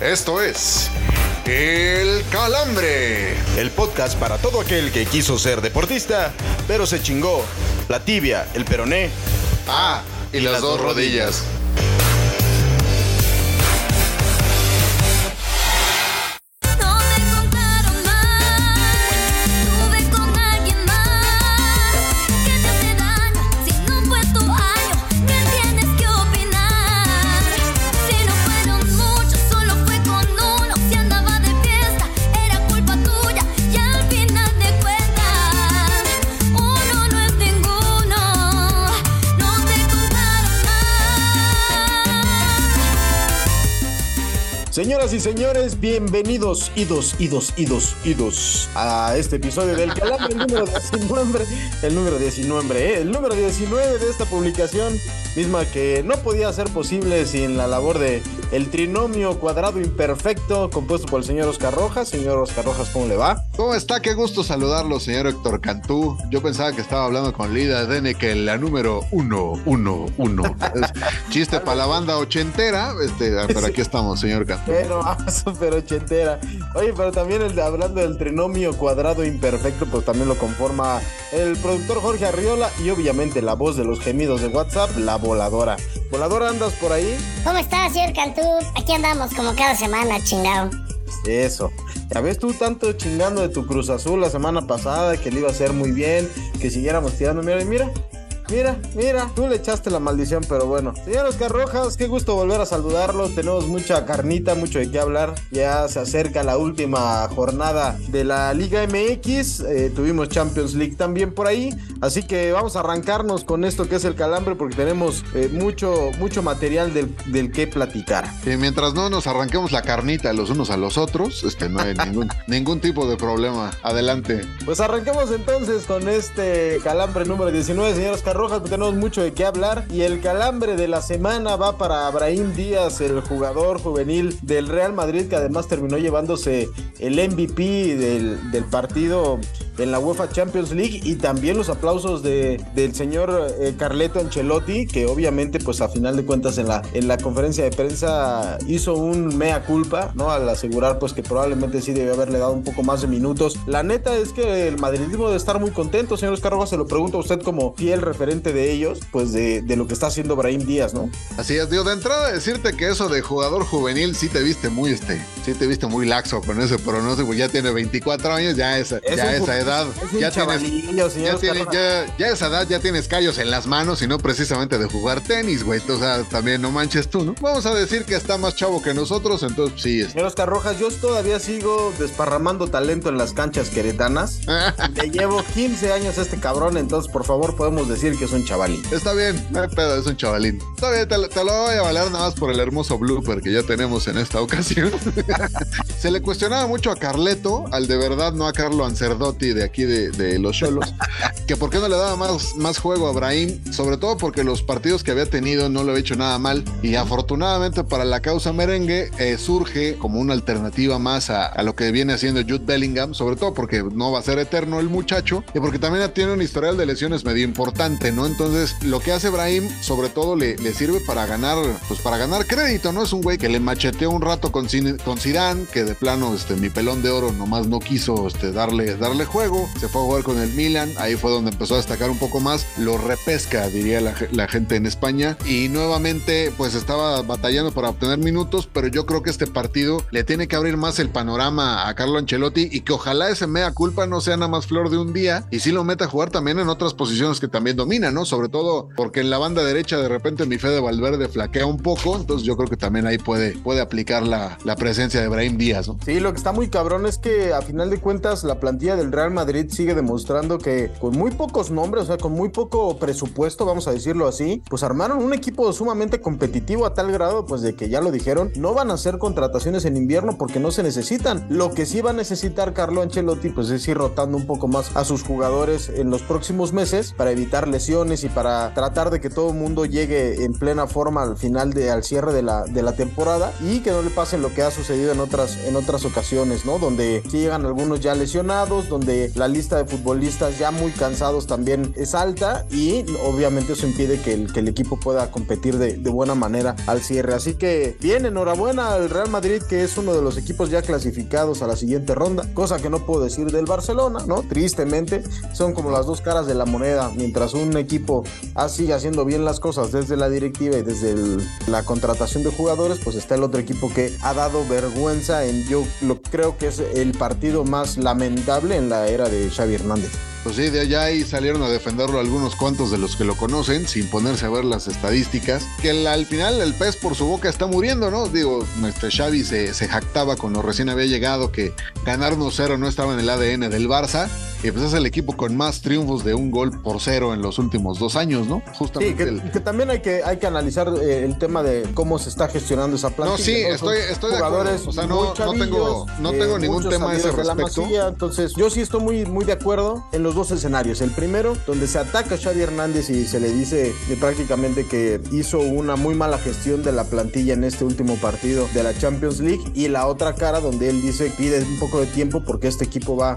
Esto es El Calambre. El podcast para todo aquel que quiso ser deportista, pero se chingó la tibia, el peroné. Ah, y, las, dos rodillas. Señoras y señores, bienvenidos, idos, idos, idos, idos, a este episodio del Calambre, el número 19, el número 19, ¿eh? el número 19 de esta publicación, misma que no podía ser posible sin la labor de el trinomio cuadrado imperfecto compuesto por el señor Oscar Rojas. Señor Oscar Rojas, ¿cómo le va? ¿Cómo está? Qué gusto saludarlo, señor Héctor Cantú. Yo pensaba que estaba hablando con Lida Dene, que la número uno, uno, uno. Es chiste para la banda ochentera, este, pero aquí estamos, señor Cantú. Pero, ah, súper ochentera. Oye, pero también el de- hablando del trinomio cuadrado imperfecto, pues también lo conforma el productor Jorge Arriola y obviamente la voz de los gemidos de WhatsApp, la voladora. ¿Voladora andas por ahí? ¿Cómo estás, señor Cantú? Aquí andamos como cada semana, chingado. Eso. Ya ves tú tanto chingando de tu Cruz Azul la semana pasada, que le iba a hacer muy bien, que siguiéramos tirando. Mira, mira. Mira, mira, tú le echaste la maldición, pero bueno. Señor Oscar Rojas, qué gusto volver a saludarlo. Tenemos mucha carnita, mucho de qué hablar. Ya se acerca la última jornada de la Liga MX. Eh, tuvimos Champions League también por ahí. Así que vamos a arrancarnos con esto que es el calambre, porque tenemos eh, mucho, mucho material del, del que platicar. Y mientras no nos arranquemos la carnita los unos a los otros, este, no hay ningún, ningún tipo de problema. Adelante. Pues arranquemos entonces con este calambre número 19, señor Oscar Rojas, porque tenemos mucho de qué hablar. Y el calambre de la semana va para Abraham Díaz, el jugador juvenil del Real Madrid, que además terminó llevándose el MVP del, del partido en la UEFA Champions League y también los aplausos de, del señor eh, Carleto Ancelotti, que obviamente pues a final de cuentas en la, en la conferencia de prensa hizo un mea culpa, ¿no? Al asegurar pues que probablemente sí debió haberle dado un poco más de minutos. La neta es que el madridismo debe estar muy contento, señor Oscar Rojas, se lo pregunto a usted como fiel referente de ellos, pues de, de lo que está haciendo Brahim Díaz, ¿no? Así es, digo, de entrada decirte que eso de jugador juvenil sí te viste muy, este, sí te viste muy laxo con ese pronóstico, ya tiene 24 años, ya esa, Es ya esa ju- edad, ya tienes, ya, Oscar tiene- Rojas. ya, esa edad ya tienes callos en las manos y no precisamente de jugar tenis, güey, o sea, también no manches tú, ¿no? Vamos a decir que está más chavo que nosotros, entonces sí, es. Señor Oscar Rojas, yo todavía sigo desparramando talento en las canchas queretanas. Le llevo 15 años a este cabrón, entonces por favor podemos decir que es un chavalín. Está bien, no hay pedo, es un chavalín. Está bien, te, lo- te lo voy a valer nada más por el hermoso blooper que ya tenemos en esta ocasión. Se le cuestionaba mucho a Carleto, al de verdad, no a Carlo Ancerdotti de aquí de, de los Cholos, que por qué no le daba más, más juego a Brahim, sobre todo porque los partidos que había tenido no lo había hecho nada mal. Y afortunadamente para la causa merengue eh, surge como una alternativa más a, a lo que viene haciendo Jude Bellingham, sobre todo porque no va a ser eterno el muchacho y porque también tiene un historial de lesiones medio importante, ¿no? Entonces, lo que hace Brahim, sobre todo, le, le sirve para ganar, pues para ganar crédito, ¿no? Es un güey que le macheteó un rato con, con Zidane, que de plano, este, mi pelón de oro nomás no quiso este, darle, darle juego, se fue a jugar con el Milan, ahí fue donde empezó a destacar un poco más, lo repesca, diría la, la gente en España, y nuevamente, pues estaba batallando para obtener minutos, pero yo creo que este partido le tiene que abrir más el panorama a Carlo Ancelotti y que ojalá ese mea culpa no sea nada más flor de un día y sí lo meta a jugar también en otras posiciones que también domina, ¿no? Sobre todo porque en la banda derecha de repente mi Fede Valverde flaquea un poco, entonces yo creo que también ahí puede, puede aplicar la, la presencia de Brahim Díaz, ¿no? Sí, lo que está muy cabrón es que a final de cuentas la plantilla del Real Madrid sigue demostrando que con muy pocos nombres, o sea, con muy poco presupuesto, vamos a decirlo así, pues armaron un equipo sumamente competitivo a tal grado, pues de que ya lo dijeron, no van a hacer contrataciones en invierno porque no se necesitan. Lo que sí va a necesitar Carlo Ancelotti, pues es ir rotando un poco más a sus jugadores en los próximos meses para evitar lesiones y para tratar de que todo el mundo llegue en plena forma al final de al cierre de la, de la temporada y que no le pase lo que ha sucedido en otras en otras ocasiones, ¿no? Donde llegan algunos ya lesionados, donde la lista de futbolistas ya muy cansados también es alta y obviamente eso impide que el, que el equipo pueda competir de, de buena manera al cierre. Así que bien, enhorabuena al Real Madrid que es uno de los equipos ya clasificados a la siguiente ronda, cosa que no puedo decir del Barcelona, ¿no? Tristemente, son como las dos caras de la moneda, mientras un equipo ah, sigue haciendo bien las cosas desde la directiva y desde el- la contratación de jugadores, pues está el otro equipo que ha dado vergüenza en, yo lo creo que es el partido más lamentable en la era de Xavi Hernández. Pues sí, de allá ahí salieron a defenderlo algunos cuantos de los que lo conocen, sin ponerse a ver las estadísticas. Que al final el pez por su boca está muriendo, ¿no? Digo, este Xavi se, se jactaba cuando recién había llegado que ganar 1-0 no estaba en el ADN del Barça. Y pues es el equipo con más triunfos de un gol por cero en los últimos dos años, ¿no? Sí, Justamente que, el- que también hay que, hay que analizar eh, el tema de cómo se está gestionando esa plantilla. No, sí, estoy- estoy de acuerdo. O sea, no- no tengo- no tengo ningún tema a ese salidos de la respecto. entonces, yo sí estoy muy, muy de acuerdo en los dos escenarios. El primero, donde se ataca a Xavi Hernández y se le dice eh, prácticamente que hizo una muy mala gestión de la plantilla en este último partido de la Champions League. Y la otra cara, donde él dice pide un poco de tiempo porque este equipo va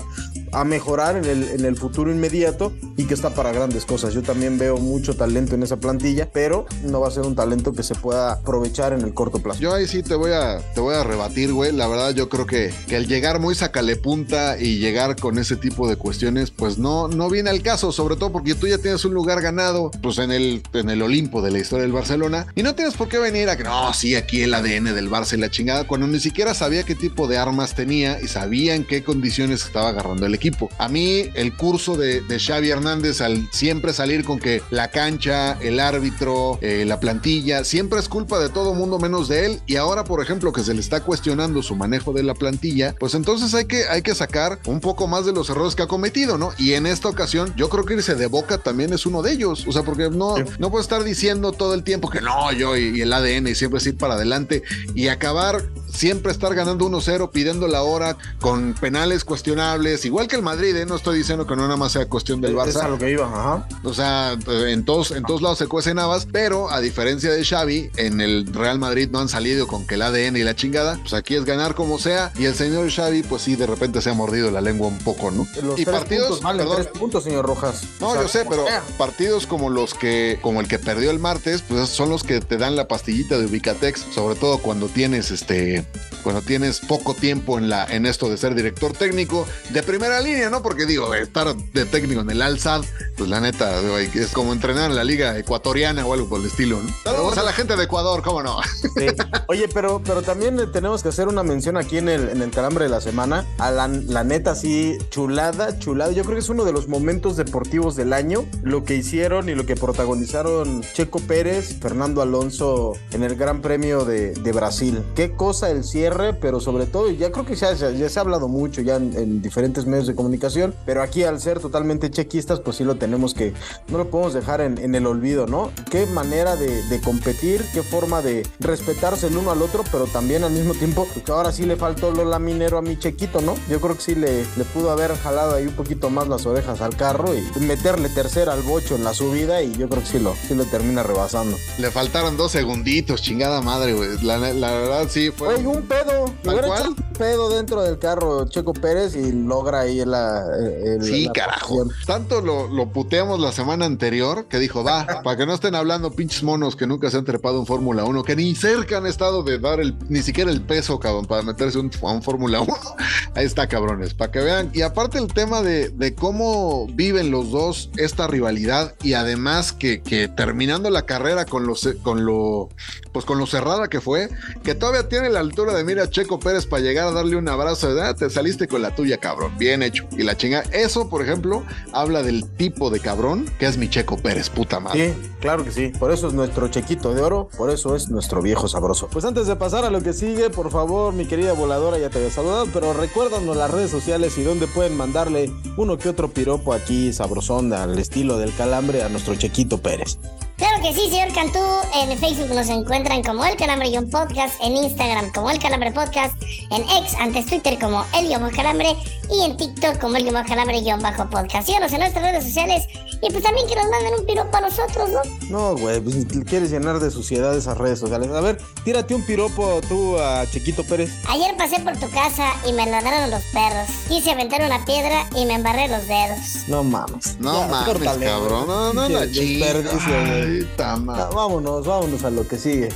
a mejorar en el, en el futuro inmediato y que está para grandes cosas. Yo también veo mucho talento en esa plantilla, pero no va a ser un talento que se pueda aprovechar en el corto plazo. Yo ahí sí te voy a, te voy a rebatir, güey. La verdad, yo creo que, que el llegar muy sacale punta y llegar con ese tipo de cuestiones, pues no, no viene al caso, sobre todo porque tú ya tienes un lugar ganado, pues en el, en el Olimpo de la historia del Barcelona, y no tienes por qué venir a que no, sí, aquí el ADN del Barça y la chingada, cuando ni siquiera sabía qué tipo de armas tenía y sabía en qué condiciones estaba agarrando el equipo. A mí, el curso de, de Xavi Hernández al siempre salir con que la cancha, el árbitro, eh, la plantilla, siempre es culpa de todo mundo menos de él. Y ahora, por ejemplo, que se le está cuestionando su manejo de la plantilla, pues entonces hay que, hay que sacar un poco más de los errores que ha cometido, ¿no? Y en esta ocasión, yo creo que irse de boca también es uno de ellos. O sea, porque no, no puedo estar diciendo todo el tiempo que no, yo y, y el ADN y siempre es ir para adelante y acabar siempre estar ganando 1-0, pidiendo la hora con penales cuestionables, igual que el Madrid, ¿eh? no estoy diciendo que no nada más sea cuestión del Es a Barça. lo que iba, ajá. O sea, en todos, en todos lados se cuecen habas, pero a diferencia de Xavi, en el Real Madrid no han salido con que el ADN y la chingada, pues aquí es ganar como sea, y el señor Xavi, pues sí, de repente se ha mordido la lengua un poco, ¿no? Los y tres partidos, puntos perdón, tres puntos, señor Rojas. no, O sea, yo sé, pero sea, partidos como los que, como el que perdió el martes, pues son los que te dan la pastillita de Ubicatex, sobre todo cuando tienes este, cuando tienes poco tiempo en la, en esto de ser director técnico de primera línea, ¿no? Porque digo, estar de técnico en el Al-Sad, pues la neta, es como entrenar en la liga ecuatoriana o algo por el estilo, ¿no? Saludos a la gente de Ecuador, ¿cómo no? Sí. Oye, pero, pero también tenemos que hacer una mención aquí en el, en el calambre de la semana. A la, la neta, sí, chulada, chulada. Yo creo que es uno de los momentos deportivos del año. Lo que hicieron y lo que protagonizaron Checo Pérez, Fernando Alonso en el Gran Premio de, de Brasil. Qué cosa el cierre, pero sobre todo, ya creo que ya, ya- ya se ha hablado mucho ya en, en diferentes medios de comunicación, pero aquí al ser totalmente chequistas, pues sí lo tenemos que, no lo podemos dejar en, en el olvido, ¿no? Qué manera de, de competir, qué forma de respetarse el uno al otro, pero también al mismo tiempo, porque ahora sí le faltó lo laminero a mi chequito, ¿no? Yo creo que sí le, le pudo haber jalado ahí un poquito más las orejas al carro y meterle tercera al bocho en la subida y yo creo que sí lo, sí lo termina rebasando. Le faltaron dos segunditos, chingada madre, güey. La, la verdad sí fue. Oye, un pedo. Le ¿Tal hubiera cual? un pedo dentro del carro Checo Pérez y logra ahí la. el- Sí, la carajo. posición. Tanto lo, lo puteamos la semana anterior que dijo, va, para que no estén hablando pinches monos que nunca se han trepado en Fórmula 1, que ni cerca han estado de dar ni siquiera el peso, cabrón, para meterse un- a un Fórmula 1. Ahí está, cabrones, para que vean. Y aparte el tema de, cómo viven los dos esta rivalidad y además que, terminando la carrera con lo, ce- con lo, pues con lo cerrada que fue, que todavía tiene la altura de mira Checo Pérez para llegar a darle un abrazo te saliste con la tuya, cabrón, bien hecho. Y la chinga, eso, por ejemplo, habla del tipo de cabrón que es mi Checo Pérez, puta madre. Sí, claro que sí. Por eso es nuestro chequito de oro, por eso es nuestro viejo sabroso. Pues antes de pasar a lo que sigue, por favor, mi querida voladora, ya te había saludado, pero recuérdanos las redes sociales y dónde pueden mandarle uno que otro piropo aquí sabrosón al estilo del calambre a nuestro chequito Pérez. Claro que sí, señor Cantú. En Facebook nos encuentran como El Calambre y un podcast, en Instagram como El Calambre Podcast, en X, antes Twitter como El Guión Calambre y en TikTok como El Guión Calambre Guión Bajo Podcast. Síganos en nuestras redes sociales y pues también que nos manden un piropo a nosotros, ¿no? No, güey, pues quieres llenar de suciedad esas redes sociales. A ver, tírate un piropo tú a Chiquito Pérez. Ayer pasé por tu casa y me ladraron los perros. Quise aventar una piedra y me embarré los dedos. No mames. No Ya, mames, córtale, cabrón. No, no, chinga. desperdicio, güey. Ay, madre. vámonos, vámonos a lo que sigue.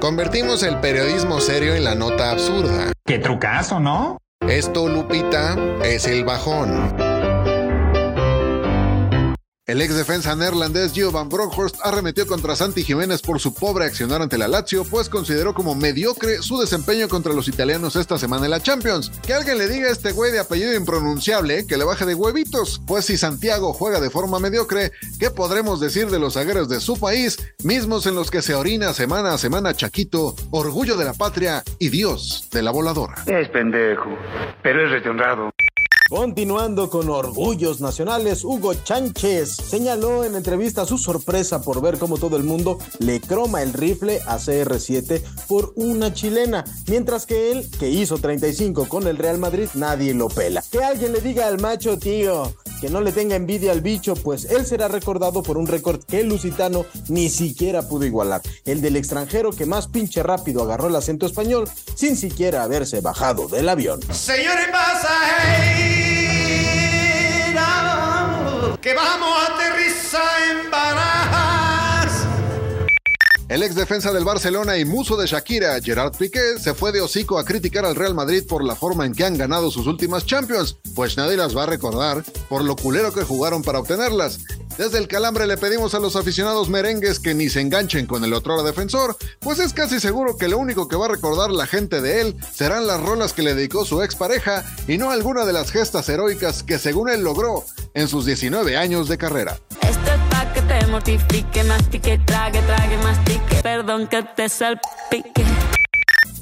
Convertimos el periodismo serio en la nota absurda. Qué trucazo, ¿no? Esto, Lupita, es el bajón. El ex defensa neerlandés Gio van Bronckhorst arremetió contra Santi Jiménez por su pobre accionar ante la Lazio, pues consideró como mediocre su desempeño contra los italianos esta semana en la Champions. Que alguien le diga a este güey de apellido impronunciable que le baje de huevitos, pues si Santiago juega de forma mediocre, ¿qué podremos decir de los zagueros de su país, mismos en los que se orina semana a semana Chaquito, orgullo de la patria y Dios de la voladora? Es pendejo, pero es rete honrado. Continuando con orgullos nacionales, Hugo Chánchez señaló en entrevista su sorpresa por ver cómo todo el mundo le croma el rifle a CR7 por una chilena, mientras que él, que hizo 35 con el Real Madrid, nadie lo pela. Que alguien le diga al macho, tío, que no le tenga envidia al bicho, pues él será recordado por un récord que el lusitano ni siquiera pudo igualar, el del extranjero que más pinche rápido agarró el acento español sin siquiera haberse bajado del avión. Señores pasajeros, que vamos a aterrizar en Barajas. El ex defensa del Barcelona y muso de Shakira, Gerard Piqué, se fue de hocico a criticar al Real Madrid por la forma en que han ganado sus últimas Champions, pues nadie las va a recordar por lo culero que jugaron para obtenerlas. Desde el calambre le pedimos a los aficionados merengues que ni se enganchen con el otro defensor, pues es casi seguro que lo único que va a recordar la gente de él serán las rolas que le dedicó su expareja y no alguna de las gestas heroicas que según él logró en sus 19 años de carrera. Esto es pa' que te mortifique, mastique, trague, trague, mastique. Perdón que te salpique.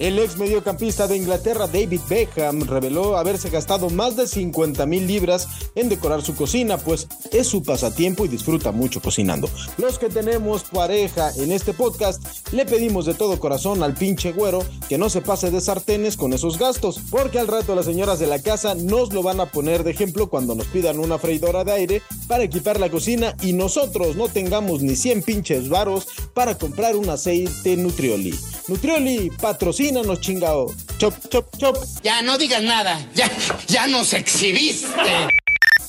El ex mediocampista de Inglaterra David Beckham reveló haberse gastado más de 50 mil libras en decorar su cocina, pues es su pasatiempo y disfruta mucho cocinando. Los que tenemos pareja en este podcast le pedimos de todo corazón al pinche güero que no se pase de sartenes con esos gastos, porque al rato las señoras de la casa nos lo van a poner de ejemplo cuando nos pidan una freidora de aire para equipar la cocina y nosotros no tengamos ni 100 pinches varos para comprar un aceite Nutrioli. Nutrioli, chingao. Chop, chop, chop. Ya no digas nada, ya, ya nos exhibiste.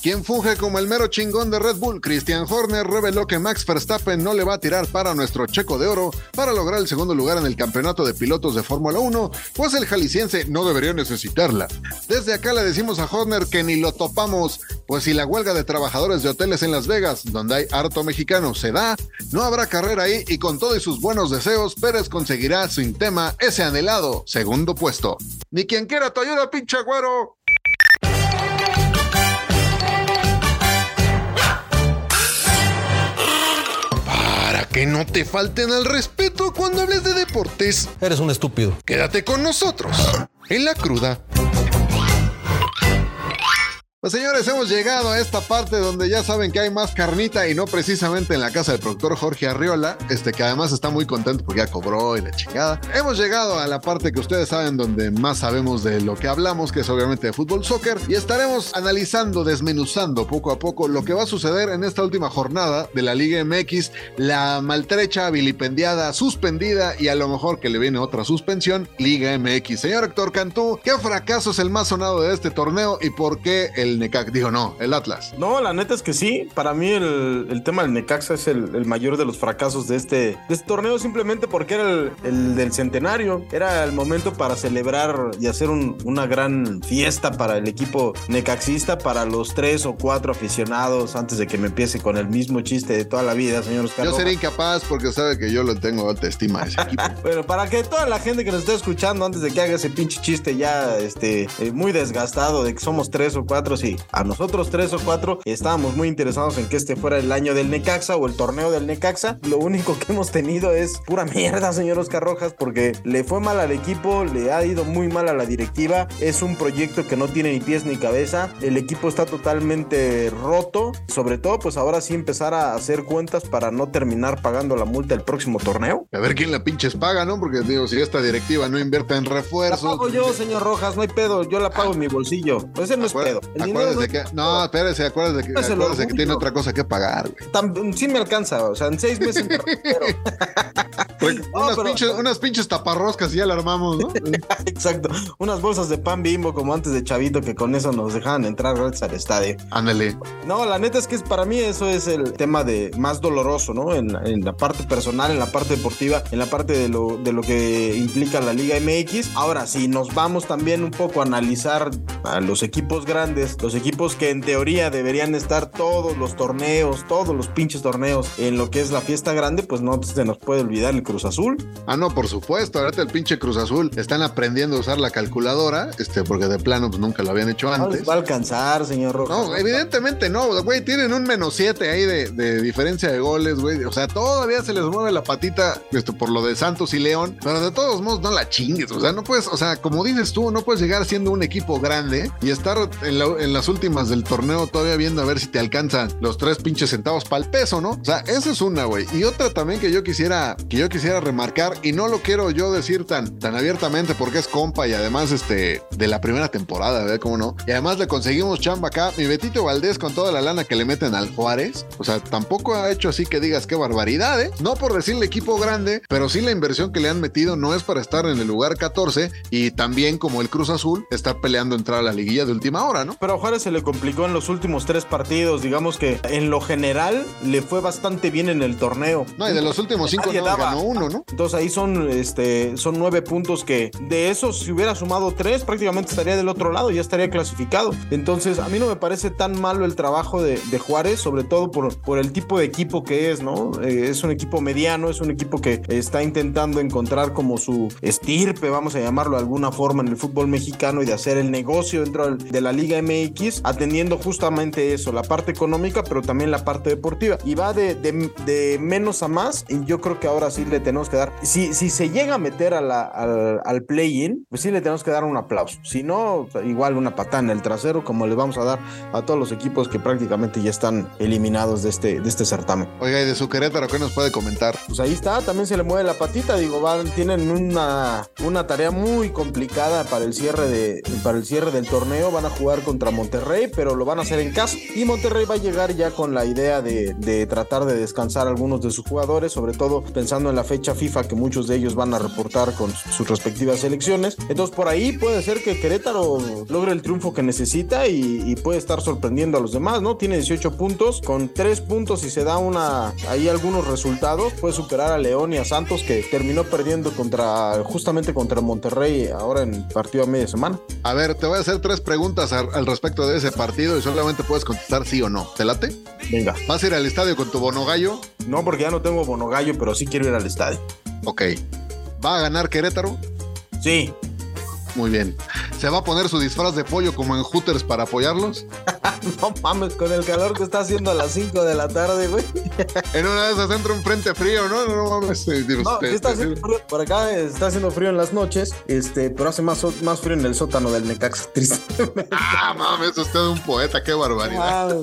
Quien funge como el mero chingón de Red Bull, Christian Horner, reveló que Max Verstappen no le va a tirar para nuestro checo de oro para lograr el segundo lugar en el campeonato de pilotos de Fórmula 1, pues el jalisciense no debería necesitarla. Desde acá le decimos a Horner que ni lo topamos, pues si la huelga de trabajadores de hoteles en Las Vegas, donde hay harto mexicano, se da, no habrá carrera ahí y con todos sus buenos deseos, Pérez conseguirá sin tema ese anhelado segundo puesto. Ni quien quiera tu ayuda, pinche güero. Para que no te falten al respeto cuando hables de deportes, Eres un estúpido. quédate con nosotros en la cruda. Pues señores, hemos llegado a esta parte donde ya saben que hay más carnita y no precisamente en la casa del productor Jorge Arriola, este que además está muy contento porque ya cobró y la chingada. Hemos llegado a la parte que ustedes saben donde más sabemos de lo que hablamos, que es obviamente de fútbol soccer, y estaremos analizando, desmenuzando poco a poco lo que va a suceder en esta última jornada de la Liga MX, la maltrecha, vilipendiada, suspendida y a lo mejor que le viene otra suspensión, Liga MX. Señor Héctor Cantú, ¿qué fracaso es el más sonado de este torneo y por qué el Necax? Digo, no, el Atlas. No, la neta es que sí. Para mí el, el tema del Necaxa es el, el mayor de los fracasos de este, de este torneo simplemente porque era el, el del centenario. Era el momento para celebrar y hacer un- una gran fiesta para el equipo necaxista, para los tres o cuatro aficionados antes de que me empiece con el mismo chiste de toda la vida, señor Oscar. Yo sería incapaz porque sabe que yo le tengo alta estima a ese equipo. Bueno, para que toda la gente que nos esté escuchando antes de que haga ese pinche chiste ya este, eh, muy desgastado de que somos tres o cuatro sí, a nosotros tres o cuatro estábamos muy interesados en que este fuera el año del Necaxa o el torneo del Necaxa. Lo único que hemos tenido es pura mierda, señor Oscar Rojas, porque le fue mal al equipo, le ha ido muy mal a la directiva. Es un proyecto que no tiene ni pies ni cabeza. El equipo está totalmente roto. Sobre todo, pues ahora sí empezar a hacer cuentas para no terminar pagando la multa el próximo torneo. A ver quién la pinches paga, ¿no? Porque digo, si esta directiva no invierte en La refuerzos. pago yo, señor Rojas, no hay pedo. Yo la pago en mi bolsillo. Ese no es pedo. El acuérdese no es que. No, espérese, acuérdese que, acuérdese que tiene otra cosa que pagar, güey. Sí me alcanza, o sea, en seis meses me recupero. No, unas, pero- pinches, unas pinches taparroscas y ya la armamos, ¿no? Exacto. Unas bolsas de pan bimbo como antes de Chavito que con eso nos dejaban entrar gratis al estadio. Ándale. No, la neta es que es, para mí eso es el tema de más doloroso, ¿no? En, la- en la parte personal, en la parte deportiva, en la parte de lo, de lo que implica la Liga MX. Ahora, si nos vamos también un poco a analizar a los equipos grandes, los equipos que en teoría deberían estar todos los torneos, todos los pinches torneos en lo que es la fiesta grande, pues no se nos puede olvidar el Cruz Azul. Ah, no, por supuesto. Ahorita el pinche Cruz Azul están aprendiendo a usar la calculadora, este, porque de plano pues nunca lo habían hecho No antes. les va a alcanzar, señor Rojas. No, evidentemente no, güey, tienen un menos 7 ahí de, de diferencia de goles, güey. O sea, todavía se les mueve la patita esto, por lo de Santos y León, pero de todos modos no la chingues. O sea, no puedes, o sea, como dices tú, no puedes llegar siendo un equipo grande y estar en, la- en las últimas del torneo todavía viendo a ver si te alcanzan los tres pinches centavos para el peso, ¿no? O sea, esa es una, güey. Y otra también que yo quisiera, que yo quisiera remarcar, y no lo quiero yo decir tan, tan abiertamente porque es compa y además este, de la primera temporada, ¿verdad? ¿Cómo no? Y además le conseguimos chamba acá. Mi Betito Valdés con toda la lana que le meten al Juárez. O sea, tampoco ha hecho así que digas qué barbaridad, ¿eh? No por decirle equipo grande, pero sí la inversión que le han metido no es para estar en el lugar 14 y también como el Cruz Azul estar peleando entrar a la liguilla de última hora, ¿no? Pero a Juárez se le complicó en los últimos tres partidos. Digamos que en lo general le fue bastante bien en el torneo. No, y de los últimos cinco no ganó uno, ¿no? Entonces ahí son, este, son nueve puntos que de esos, si hubiera sumado tres, prácticamente estaría del otro lado, ya estaría clasificado. Entonces a mí no me parece tan malo el trabajo de, de Juárez, sobre todo por, por el tipo de equipo que es, ¿no? Eh, es un equipo mediano, es un equipo que está intentando encontrar como su estirpe, vamos a llamarlo de alguna forma, en el fútbol mexicano y de hacer el negocio dentro de la Liga MX, atendiendo justamente eso, la parte económica, pero también la parte deportiva. Y va de, de- de menos a más, y yo creo que ahora sí le tenemos que dar, si, si se llega a meter a la- al, al play-in, pues sí le tenemos que dar un aplauso. Si no, igual una patada en el trasero, como le vamos a dar a todos los equipos que prácticamente ya están eliminados de este, de este certamen. Oiga, y de su Querétaro, ¿qué nos puede comentar? Pues ahí está, también se le mueve la patita, digo, van, tienen una, una tarea muy complicada para el cierre de para el cierre del torneo, van a jugar contra Monterrey, pero lo van a hacer en casa y Monterrey va a llegar ya con la idea de, de tratar de descansar algunos de sus jugadores, sobre todo pensando en la fecha FIFA que muchos de ellos van a reportar con sus respectivas selecciones. Entonces por ahí puede ser que Querétaro logre el triunfo que necesita y, puede estar sorprendiendo a los demás, ¿no? Tiene 18 puntos, con 3 puntos y se da una ahí algunos resultados, puede superar a León y a Santos que terminó perdiendo contra justamente contra Monterrey ahora en partido a media semana. A ver, te voy a hacer tres preguntas al respecto de ese partido y solamente puedes contestar sí o no. ¿Te late? Venga. ¿Vas a ir al estadio con tu bonogallo? No, porque ya no tengo bonogallo, pero sí quiero ir al estadio. Ok. ¿Va a ganar Querétaro? Sí. Muy bien. ¿Se va a poner su disfraz de pollo como en Hooters para apoyarlos? No mames, con el calor que está haciendo a las 5 de la tarde, güey. En una de esas entra un frente frío, ¿no? No, no No, este, sí está este, haciendo frío. Por acá está haciendo frío en las noches, este, pero hace más, más frío en el sótano del Necaxa, tristemente. Ah, mames, usted es un poeta, qué barbaridad. Ah,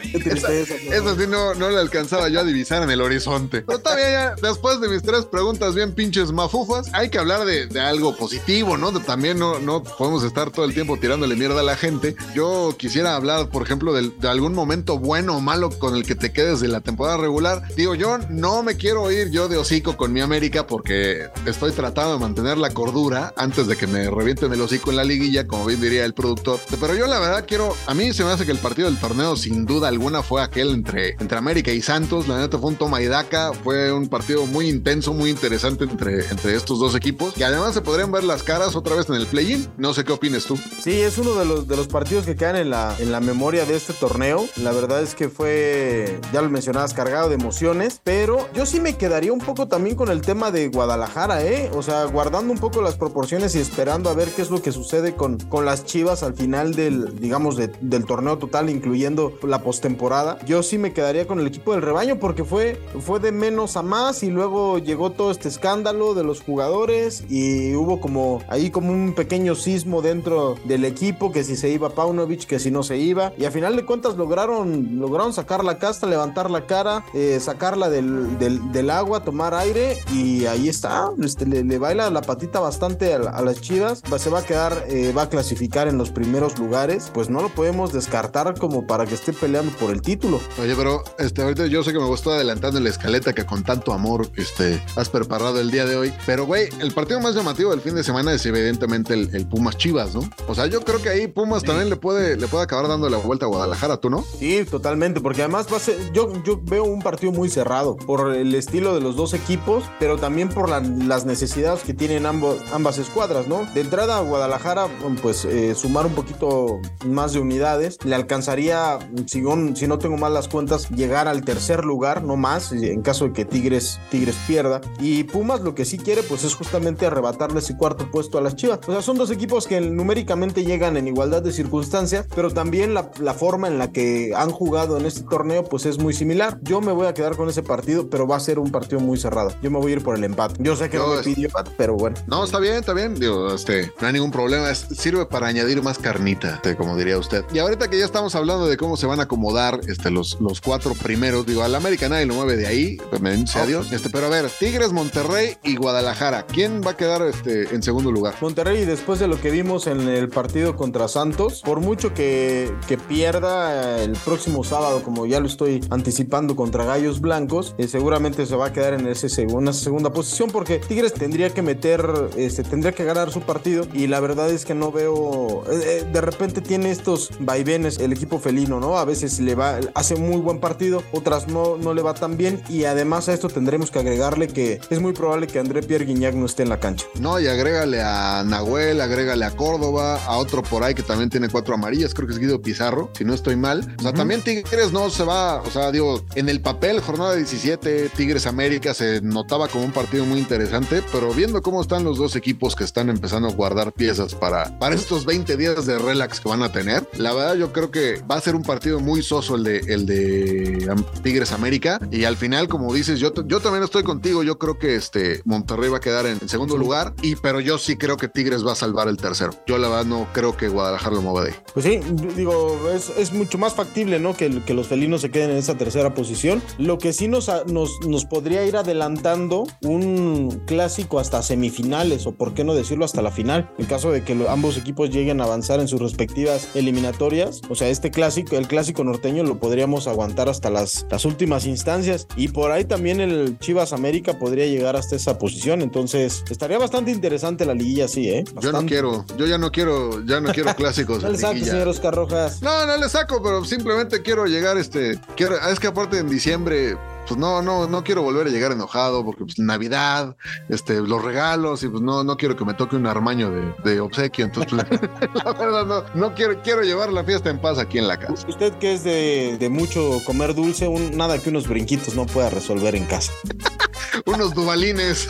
qué tristeza. Eso sí no, no le alcanzaba yo a divisar en el horizonte. Pero todavía ya, después de mis tres preguntas bien pinches mafufas, hay que hablar de, de algo positivo, ¿no? De- también no, no podemos estar todo el tiempo tirándole mierda a la gente. Yo quisiera hablar, por ejemplo, de, algún momento bueno o malo con el que te quedes de la temporada regular. Digo, yo no me quiero ir yo de hocico con mi América porque estoy tratando de mantener la cordura antes de que me revienten el hocico en la liguilla, como bien diría el productor. Pero yo la verdad quiero, a mí se me hace que el partido del torneo sin duda alguna fue aquel entre, entre América y Santos. La neta fue un toma y daca, fue un partido muy intenso, muy interesante entre, entre estos dos equipos. Y además se podrían ver las caras otra vez en el play-in. No sé qué opines tú. Sí, es uno de los, de los partidos que quedan en la, en la memoria de este torneo. La verdad es que fue, ya lo mencionabas, cargado de emociones, pero yo sí me quedaría un poco también con el tema de Guadalajara, ¿eh? O sea, guardando un poco las proporciones y esperando a ver qué es lo que sucede con, con las Chivas al final del, digamos, de- del torneo total, incluyendo la postemporada. Yo sí me quedaría con el equipo del rebaño porque fue, fue de menos a más y luego llegó todo este escándalo de los jugadores y hubo como ahí como un pequeño sismo dentro del equipo que si se iba Paunovic, que si no se iba y a final de cuentas lograron, lograron sacar la casta, levantar la cara, eh, sacarla del, del- del agua, tomar aire y ahí está, este, le, le baila la patita bastante a, la- a las chivas, va- se va a quedar, eh, va a clasificar en los primeros lugares, pues no lo podemos descartar como para que esté peleando por el título. Oye, pero este, ahorita yo sé que me gustó adelantando en la escaleta que con tanto amor este, has preparado el día de hoy. Pero, güey, el partido más llamativo del fin de semana es evidentemente el, el Pumas Chivas, ¿no? O sea, yo creo que ahí Pumas también le puede, le puede acabar dando la vuelta a Guadalajara, ¿tú no? Sí, totalmente, porque además va a ser, yo, yo veo un partido muy cerrado por el estilo de los dos equipos, pero también por la- las necesidades que tienen ambos, ambas escuadras, ¿no? De entrada Guadalajara, pues eh, sumar un poquito más de unidades, le alcanzaría, si, si no tengo mal las cuentas, llegar al tercer lugar, no más, en caso de que Tigres, Tigres pierda. Y Pumas lo que sí quiere, pues es justamente arrebatarle ese cuarto puesto a las Chivas. O sea, son dos equipos que numéricamente llegan en igualdad de circunstancias, pero también la, la forma en la que han jugado en este torneo, pues es muy similar. Yo me voy a quedar con ese partido, pero va a ser un partido muy cerrado. Yo me voy a ir por el empate. Yo sé que Yo no me pidió empate, pero bueno. No, está bien, está bien. Digo, este, no hay ningún problema. Es- sirve para añadir más carnita, este, como diría usted. Y ahorita que ya estamos hablando de cómo se van a acomodar este, los, los cuatro primeros, digo, al América nadie lo mueve de ahí, bendito sea Dios. Este, pero a ver, Tigres, Monterrey y Guadalajara. ¿Quién va a quedar este, en segundo lugar? Monterrey, después de lo que vimos en el partido contra Santos, por mucho que, que pierda el próximo sábado, como ya lo estoy anticipando contra Gallos Blancos, eh, seguramente se va a quedar en ese seg- una segunda posición porque Tigres tendría que meter, este, tendría que ganar su partido y la verdad es que no veo, eh, eh, de repente tiene estos vaivenes el equipo felino, ¿no? A veces le va, hace muy buen partido, otras no, no le va tan bien y además a esto tendremos que agregarle que es muy probable que André Pierre Guignac no esté en la cancha. No, y agrégale a Nahuel, agrégale a Córdoba, a otro por ahí que también tiene cuatro amarillas, creo que es Guido Pizarro, si no estoy mal. O sea, también Tigres no se va, o sea, digo, en el papel, jornada 17, Tigres América se notaba como un partido muy interesante, pero viendo cómo están los dos equipos que están empezando a guardar piezas para, para estos 20 días de relax que van a tener, la verdad yo creo que va a ser un partido muy soso el de, el de Tigres América, y al final, como dices, yo, yo también estoy contigo, yo creo que este Monterrey va a quedar en, en segundo lugar, y pero yo sí creo que Tigres va a salvar el tercero. Yo la verdad no creo que Guadalajara lo mueva de ahí. Pues sí, digo, es, es mucho más factible, ¿no? Que, que los felinos se queden en esa tercera posición. Lo que sí nos, nos, nos podría ir adelantando un clásico hasta semifinales, o por qué no decirlo hasta la final, en caso de que ambos equipos lleguen a avanzar en sus respectivas eliminatorias. O sea, este clásico, el clásico norteño, lo podríamos aguantar hasta las, las últimas instancias. Y por ahí también el Chivas América podría llegar hasta esa posición. Entonces, estaría bastante interesante la liguilla así, ¿eh? Yo no quiero, yo ya no quiero, ya no quiero clásicos. No le liguilla. señor Oscar Rojas. No, no le saco, pero simplemente quiero llegar, este, quiero, es que aparte en diciembre, pues no, no, no quiero volver a llegar enojado porque pues Navidad, este, los regalos y pues no, no quiero que me toque un armaño de, de obsequio, entonces la verdad no, no quiero, quiero llevar la fiesta en paz aquí en la casa. Usted que es de, de mucho comer dulce, un- nada que unos brinquitos no pueda resolver en casa. Unos dubalines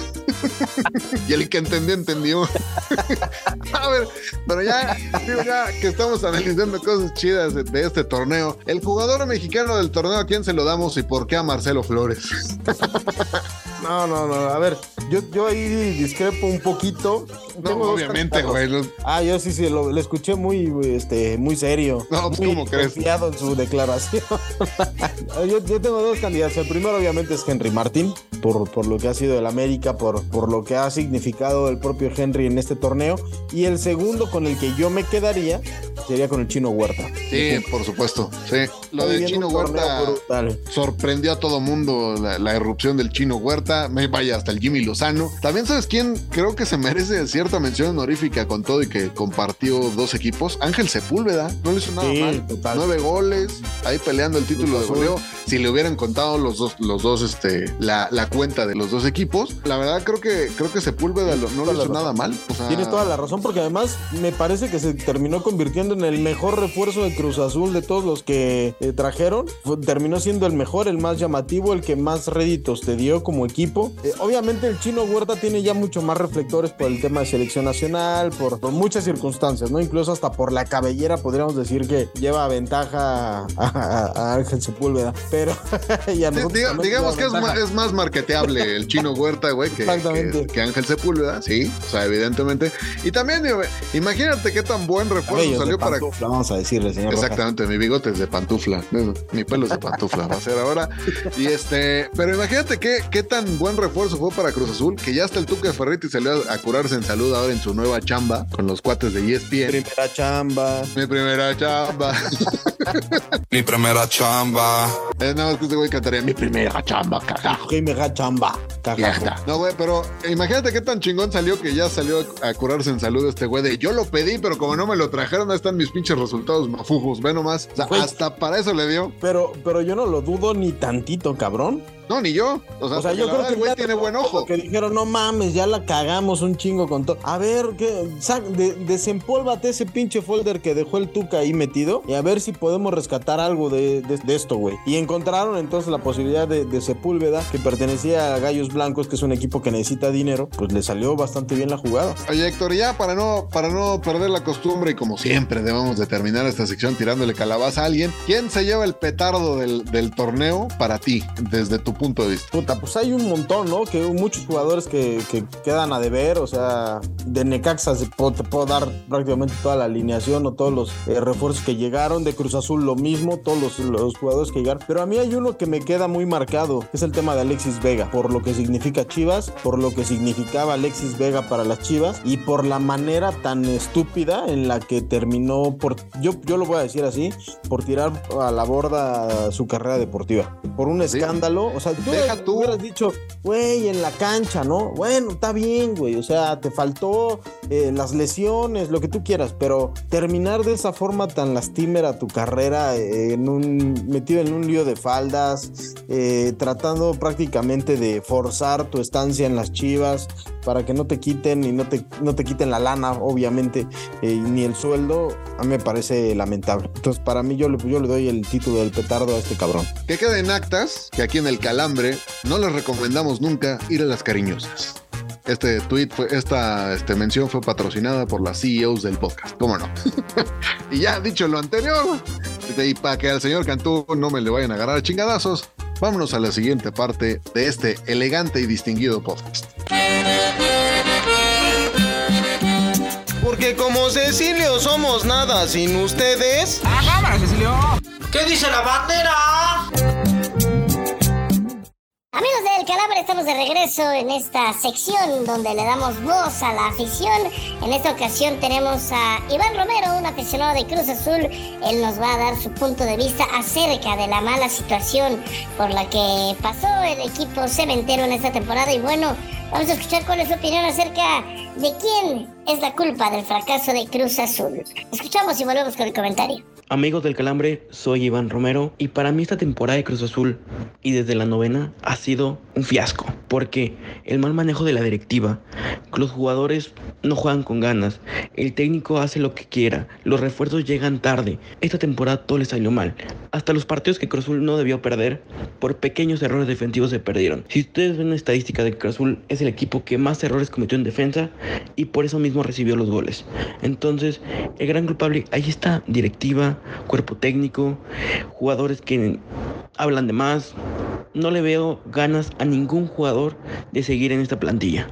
y el que entendió, entendió. a ver, pero ya, que estamos analizando cosas chidas de, de este torneo, el jugador mexicano del torneo, ¿a quién se lo damos y por qué a Marcelo Flores? No, no, no. A ver, yo, yo ahí discrepo un poquito. No, Tengo obviamente, güey. los- Ah, yo sí, sí, lo, lo escuché muy, este, muy serio. No, pues, muy ¿cómo crees? confiado en su declaración. yo, yo tengo dos candidatos. El primero, obviamente, es Henry Martín, por, por lo que ha sido el América, por, por lo que ha significado el propio Henry en este torneo. Y el segundo, con el que yo me quedaría, sería con el Chino Huerta. Sí, por supuesto. Sí. Lo del Chino Huerta brutal. sorprendió a todo mundo la, la irrupción del Chino Huerta. Me vaya hasta el Jimmy Lozano. También, ¿sabes quién? Creo que se merece mención honorífica con todo y que compartió dos equipos. Ángel Sepúlveda. No le hizo nada Sí, mal. total. Nueve goles. Ahí peleando el título de goleo. Si le hubieran contado los dos, los dos, este, la, cuenta de los dos equipos. La verdad, creo que, creo que Sepúlveda no lo hizo nada mal. Tienes toda la razón, porque además me parece que se terminó convirtiendo en el mejor refuerzo de Cruz Azul de todos los que eh, trajeron. Terminó siendo el mejor, el más llamativo, el que más réditos te dio como equipo. Eh, obviamente el chino Huerta tiene ya mucho más reflectores por el tema de selección nacional, por, muchas circunstancias, ¿no? Incluso hasta por la cabellera podríamos decir que lleva ventaja a, Ángel Sepúlveda. Y a nosotros diga- digamos que es más, es más marketeable el chino Huerta, güey, que, que, que Ángel Sepúlveda, sí, o sea, evidentemente. Y también, digo, imagínate qué tan buen refuerzo Cabellos de salió para. pantufla, vamos a decirle, señor. Rojas. Exactamente, mi bigote es de pantufla, mi pelo es de pantufla, va a ser ahora. Y este, pero imagínate qué, qué tan buen refuerzo fue para Cruz Azul, que ya hasta el Tuca Ferretti salió a, a curarse en salud ahora en su nueva chamba con los cuates de ESPN. Primera chamba. Mi primera chamba. Mi primera chamba. Es nada más que este güey cantaría mi primera chamba, carajo. Que mega chamba. Mierda. No, güey, pero imagínate qué tan chingón salió que ya salió a curarse en salud este güey de yo lo pedí, pero como no me lo trajeron, ahí están mis pinches resultados mafujos. Ve nomás. O sea, hasta para eso le dio. Pero, pero yo no lo dudo ni tantito, cabrón. No, ni yo. O sea, O sea, yo creo que el güey tiene buen ojo. Que dijeron, no mames, ya la cagamos un chingo con todo. A ver, ¿qué? Sa- de- desempólvate ese pinche folder que dejó el Tuca ahí metido y a ver si podemos rescatar algo de, de- de esto, güey. Y encontraron entonces la posibilidad de, de Sepúlveda, que pertenecía a Gallos Blancos, que es un equipo que necesita dinero. Pues le salió bastante bien la jugada. Oye, Héctor, ya para no, para no perder la costumbre y como siempre debemos de terminar esta sección tirándole calabaza a alguien, ¿quién se lleva el petardo del, del torneo para ti, desde tu punto de vista? Puta, pues hay un montón, ¿no? Que muchos jugadores que, que quedan a deber, o sea, de Necaxa se puedo- te puedo dar prácticamente toda la alineación o todos los eh, refuerzos que llegaron, de Cruz Azul lo mismo, todos los, los jugadores que llegaron, pero a mí hay uno que me queda muy marcado, que es el tema de Alexis Vega, por lo que significa Chivas, por lo que significaba Alexis Vega para las Chivas y por la manera tan estúpida en la que terminó por, yo, yo lo voy a decir así, por tirar a la borda su carrera deportiva, por un Sí. escándalo, o sea, tú Deja tú. hubieras dicho, güey, en la cancha, ¿no? Bueno, está bien, güey, o sea, te faltó eh, las lesiones, lo que tú quieras, pero terminar de esa forma tan lastimera tu carrera, eh, en un, metido en un lío de faldas, eh, tratando prácticamente de forzar tu estancia en las chivas para que no te quiten y no te, no te quiten la lana, obviamente, eh, ni el sueldo, a mí me parece lamentable. Entonces, para mí, yo le, yo le doy el título del petardo a este cabrón. Que en actas que aquí en el Calambre no les recomendamos nunca ir a las cariñosas. Este tweet fue, esta este, mención fue patrocinada por las CEOs del podcast. ¿Cómo no? y ya dicho lo anterior, y para que al señor Cantú no me le vayan a agarrar chingadazos, vámonos a la siguiente parte de este elegante y distinguido podcast. Porque como Cecilio somos nada sin ustedes. ¿Qué dice la bandera? Amigos del Calambre, estamos de regreso en esta sección donde le damos voz a la afición. En esta ocasión tenemos a Iván Romero, un aficionado de Cruz Azul. Él nos va a dar su punto de vista acerca de la mala situación por la que pasó el equipo cementero en esta temporada. Y bueno, vamos a escuchar cuál es su opinión acerca de quién es la culpa del fracaso de Cruz Azul. Escuchamos y volvemos con el comentario. Amigos del Calambre, soy Iván Romero y para mí esta temporada de Cruz Azul y desde la novena ha sido un fiasco porque el mal manejo de la directiva, los jugadores no juegan con ganas, el técnico hace lo que quiera, los refuerzos llegan tarde, esta temporada todo le salió mal, hasta los partidos que Cruz Azul no debió perder por pequeños errores defensivos se perdieron. Si ustedes ven la estadística de Cruz Azul es el equipo que más errores cometió en defensa y por eso mismo recibió los goles. Entonces, el gran culpable ahí está, directiva, cuerpo técnico, jugadores que hablan de más. No le veo ganas a ningún jugador de seguir en esta plantilla.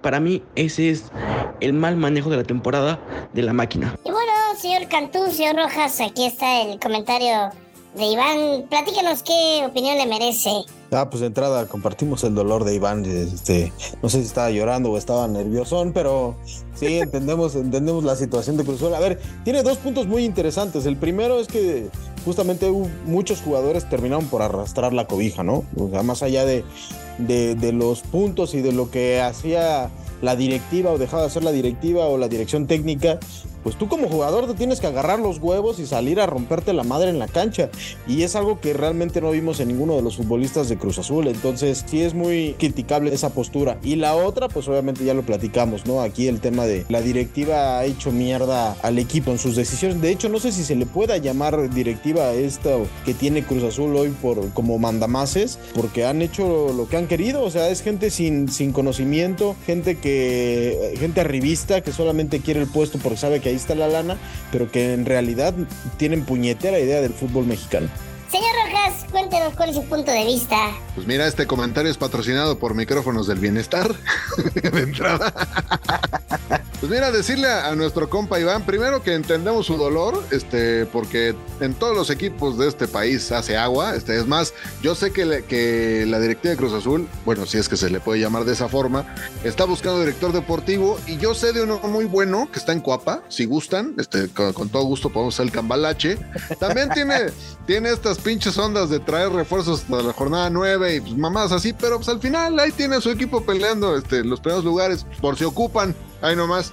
Para mí ese es el mal manejo de la temporada de la máquina. Y bueno, señor Cantú, señor Rojas, aquí está el comentario de Iván. Platícanos qué opinión le merece. Ah, pues de entrada compartimos el dolor de Iván. Este, no sé si estaba llorando o estaba nerviosón, pero sí entendemos, entendemos la situación de Cruz Azul. A ver, tiene dos puntos muy interesantes. El primero es que justamente muchos jugadores terminaron por arrastrar la cobija, ¿no? O sea, más allá de, de, de los puntos y de lo que hacía la directiva o dejaba de hacer la directiva o la dirección técnica, pues tú como jugador te tienes que agarrar los huevos y salir a romperte la madre en la cancha. Y es algo que realmente no vimos en ninguno de los futbolistas de Cruz Azul. Entonces sí es muy criticable esa postura. Y la otra, pues obviamente ya lo platicamos, ¿no? Aquí el tema de la directiva ha hecho mierda al equipo en sus decisiones. De hecho, no sé si se le pueda llamar directiva a esta que tiene Cruz Azul hoy por como mandamases, porque han hecho lo que han querido. O sea, es gente sin, sin conocimiento, gente que, gente arribista que solamente quiere el puesto porque sabe que ahí está la lana, pero que en realidad tienen puñetera idea del fútbol mexicano. Señor Rojas, cuéntenos cuál es su punto de vista. Pues mira, este comentario es patrocinado por Micrófonos del Bienestar. de entrada. Pues mira, decirle a, nuestro compa Iván, primero que entendemos su dolor, este, porque en todos los equipos de este país hace agua. Este, es más, yo sé que, la directiva de Cruz Azul, bueno, si es que se le puede llamar de esa forma, está buscando director deportivo y yo sé de uno muy bueno que está en Coapa, si gustan, este, con, todo gusto podemos hacer el cambalache. También tiene, tiene estas pinches ondas de traer refuerzos hasta la jornada 9 y pues, mamás así, pero pues al final ahí tiene su equipo peleando este, los primeros lugares por si ocupan. Ahí nomás.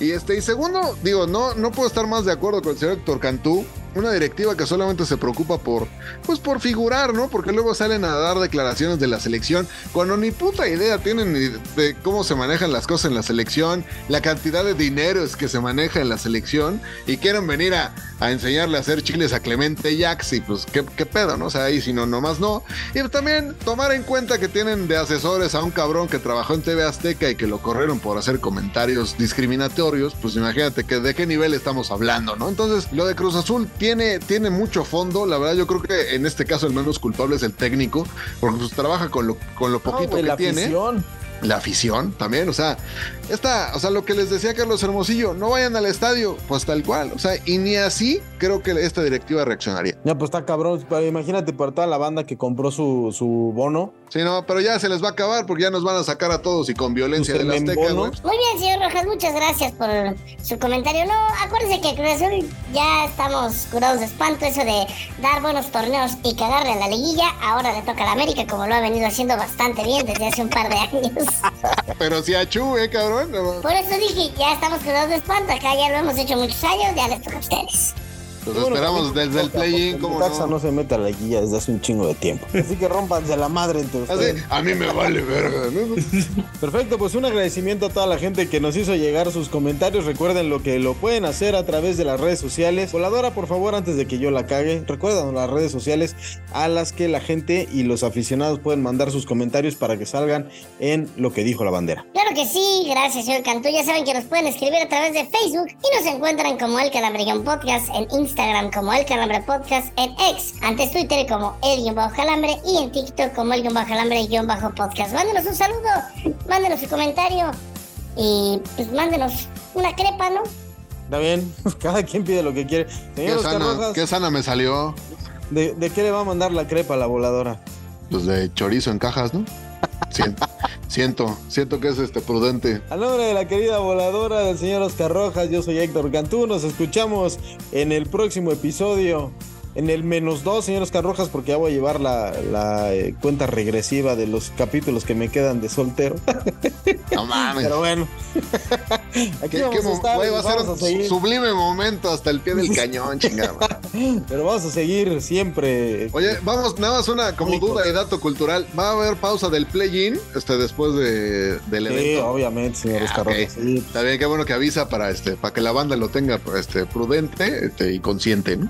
Y este, y segundo, digo, no, no puedo estar más de acuerdo con el señor Héctor Cantú. Una directiva que solamente se preocupa por, pues por figurar, ¿no? Porque luego salen a dar declaraciones de la selección cuando ni puta idea tienen de cómo se manejan las cosas en la selección, la cantidad de dinero es que se maneja en la selección y quieren venir a, a enseñarle a hacer chiles a Clemente Jax y pues qué, qué pedo, ¿no? O sea, ahí si no, nomás no. Y también tomar en cuenta que tienen de asesores a un cabrón que trabajó en TV Azteca y que lo corrieron por hacer comentarios discriminatorios, pues imagínate que de qué nivel estamos hablando, ¿no? Entonces, lo de Cruz Azul tiene, tiene mucho fondo, la verdad yo creo que en este caso el menos culpable es el técnico, porque pues trabaja con lo, con lo poquito güey, que la tiene. afición. La afición también, o sea, esta, o sea, lo que les decía Carlos Hermosillo, no vayan al estadio, pues tal cual, o sea, y ni así creo que esta directiva reaccionaría. Ya, pues está cabrón. Pero Imagínate para toda la banda que compró su, su bono. Sí, no, pero ya se les va a acabar porque ya nos van a sacar a todos y con violencia Pues del el Azteca. Muy bien, señor Rojas, muchas gracias por su comentario. No, acuérdense que Cruz Azul ya estamos curados de espanto. Eso de dar buenos torneos y cagarle a la liguilla, ahora le toca a la América, como lo ha venido haciendo bastante bien desde hace un par de años. Pero si a Chu, eh, cabrón. Por eso dije, ya estamos curados de espanto. Acá ya lo hemos hecho muchos años, ya les toca a ustedes. Los esperamos desde el play-in, como como Taxa no. no se mete a la guía desde hace un chingo de tiempo. Así que rompanse la madre entre Así, ustedes. a mí me vale verga, ¿no? Perfecto, pues un agradecimiento a toda la gente que nos hizo llegar sus comentarios. Recuerden lo que lo pueden hacer a través de las redes sociales. Voladora, por favor, antes de que yo la cague, recuerdan las redes sociales a las que la gente y los aficionados pueden mandar sus comentarios para que salgan en lo que dijo la bandera. Claro que sí, gracias, señor Cantú. Ya saben que nos pueden escribir a través de Facebook y nos encuentran como El Calambrillón Podcast, en Instagram como El Calambre Podcast, en X, antes Twitter como El Guión Bajo Calambre y en TikTok como El Guión Bajo Calambre Guión Bajo Podcast. Mándenos un saludo, mándenos su comentario y pues mándenos una crepa, ¿no? ¿Está bien? Cada quien pide lo que quiere. Qué Señor Oscar sana, Rojas, qué sana me salió. ¿de, de qué le va a mandar la crepa a la voladora? Pues de chorizo en cajas, ¿no? Siento, siento, siento que es este prudente. Al nombre de la querida voladora del señor Oscar Rojas, yo soy Héctor Cantú. Nos escuchamos en el próximo episodio. En el menos dos, señor Oscar Rojas, porque ya voy a llevar la, la, eh, cuenta regresiva de los capítulos que me quedan de soltero. No mames. Pero bueno. Aquí ¿Qué, vamos a estar, va a ser a un seguir. sublime momento hasta el pie del cañón, chingada. Pero vamos a seguir siempre. Oye, vamos, nada más una como duda y dato cultural. ¿Va a haber pausa del play-in este, después de, del Sí, evento? obviamente, señor Ah, Oscar. Rojas. sí. Está bien, qué bueno que avisa para este, para que la banda lo tenga este, prudente este, y consciente, ¿no?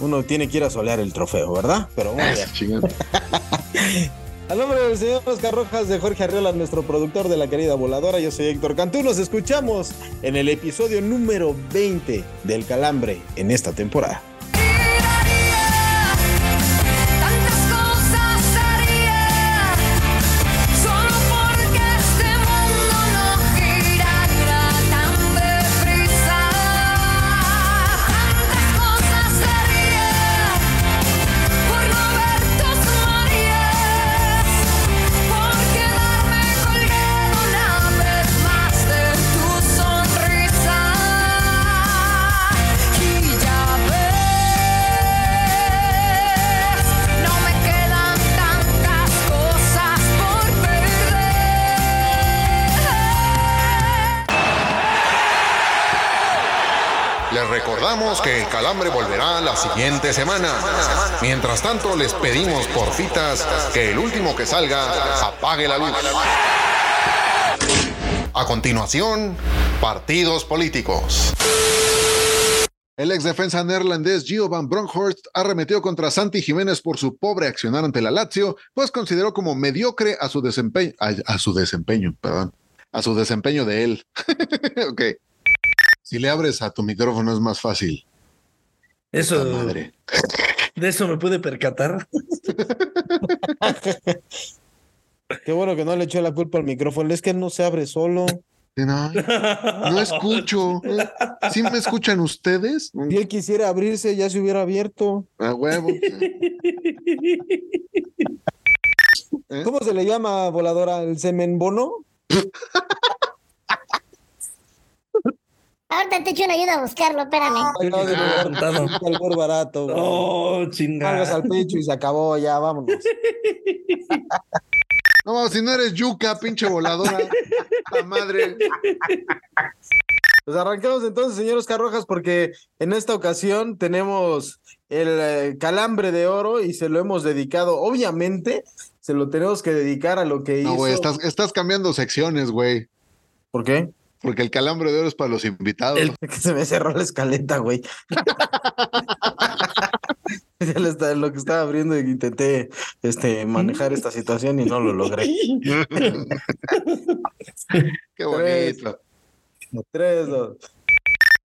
Uno tiene que ir a solear el trofeo, ¿verdad? Pero muy bien. Chingada. Al nombre del señor Oscar Rojas, de Jorge Arriola, nuestro productor de la querida voladora, yo soy Héctor Cantú. Nos escuchamos en el episodio número 20 del Calambre en esta temporada. Calambre volverá la siguiente semana. Mientras tanto, les pedimos por fitas que el último que salga apague la luz. A continuación, partidos políticos. El ex defensa neerlandés Gio van Bronckhorst arremetió contra Santi Jiménez por su pobre accionar ante la Lazio, pues consideró como mediocre a su desempeño, a, a su desempeño, perdón, a su desempeño de él. ok. Si le abres a tu micrófono es más fácil. Eso. Madre. De eso me pude percatar. Qué bueno que no le echó la culpa al micrófono. Es que no se abre solo. No, no escucho. ¿Sí me escuchan ustedes? Si él quisiera abrirse, ya se hubiera abierto. A huevo. ¿Eh? ¿Cómo se le llama voladora? ¿El semen bono? Ahorita te echo una ayuda a buscarlo, espérame. Ay, no, de albur barato. güey. Oh, chingada. Cargas al pecho y se acabó, ya, vámonos. No, si no eres yuca, pinche voladora. La madre. Pues arranquemos entonces, señor Oscar Rojas, porque en esta ocasión tenemos el eh, calambre de oro y se lo hemos dedicado, obviamente, se lo tenemos que dedicar a lo que hizo. No, güey, estás, estás cambiando secciones, güey. ¿Por qué? Porque el calambre de oro es para los invitados. Es que se me cerró la escaleta, güey. Lo que estaba abriendo intenté este, manejar esta situación y no lo logré. Qué bonito. Tres, dos.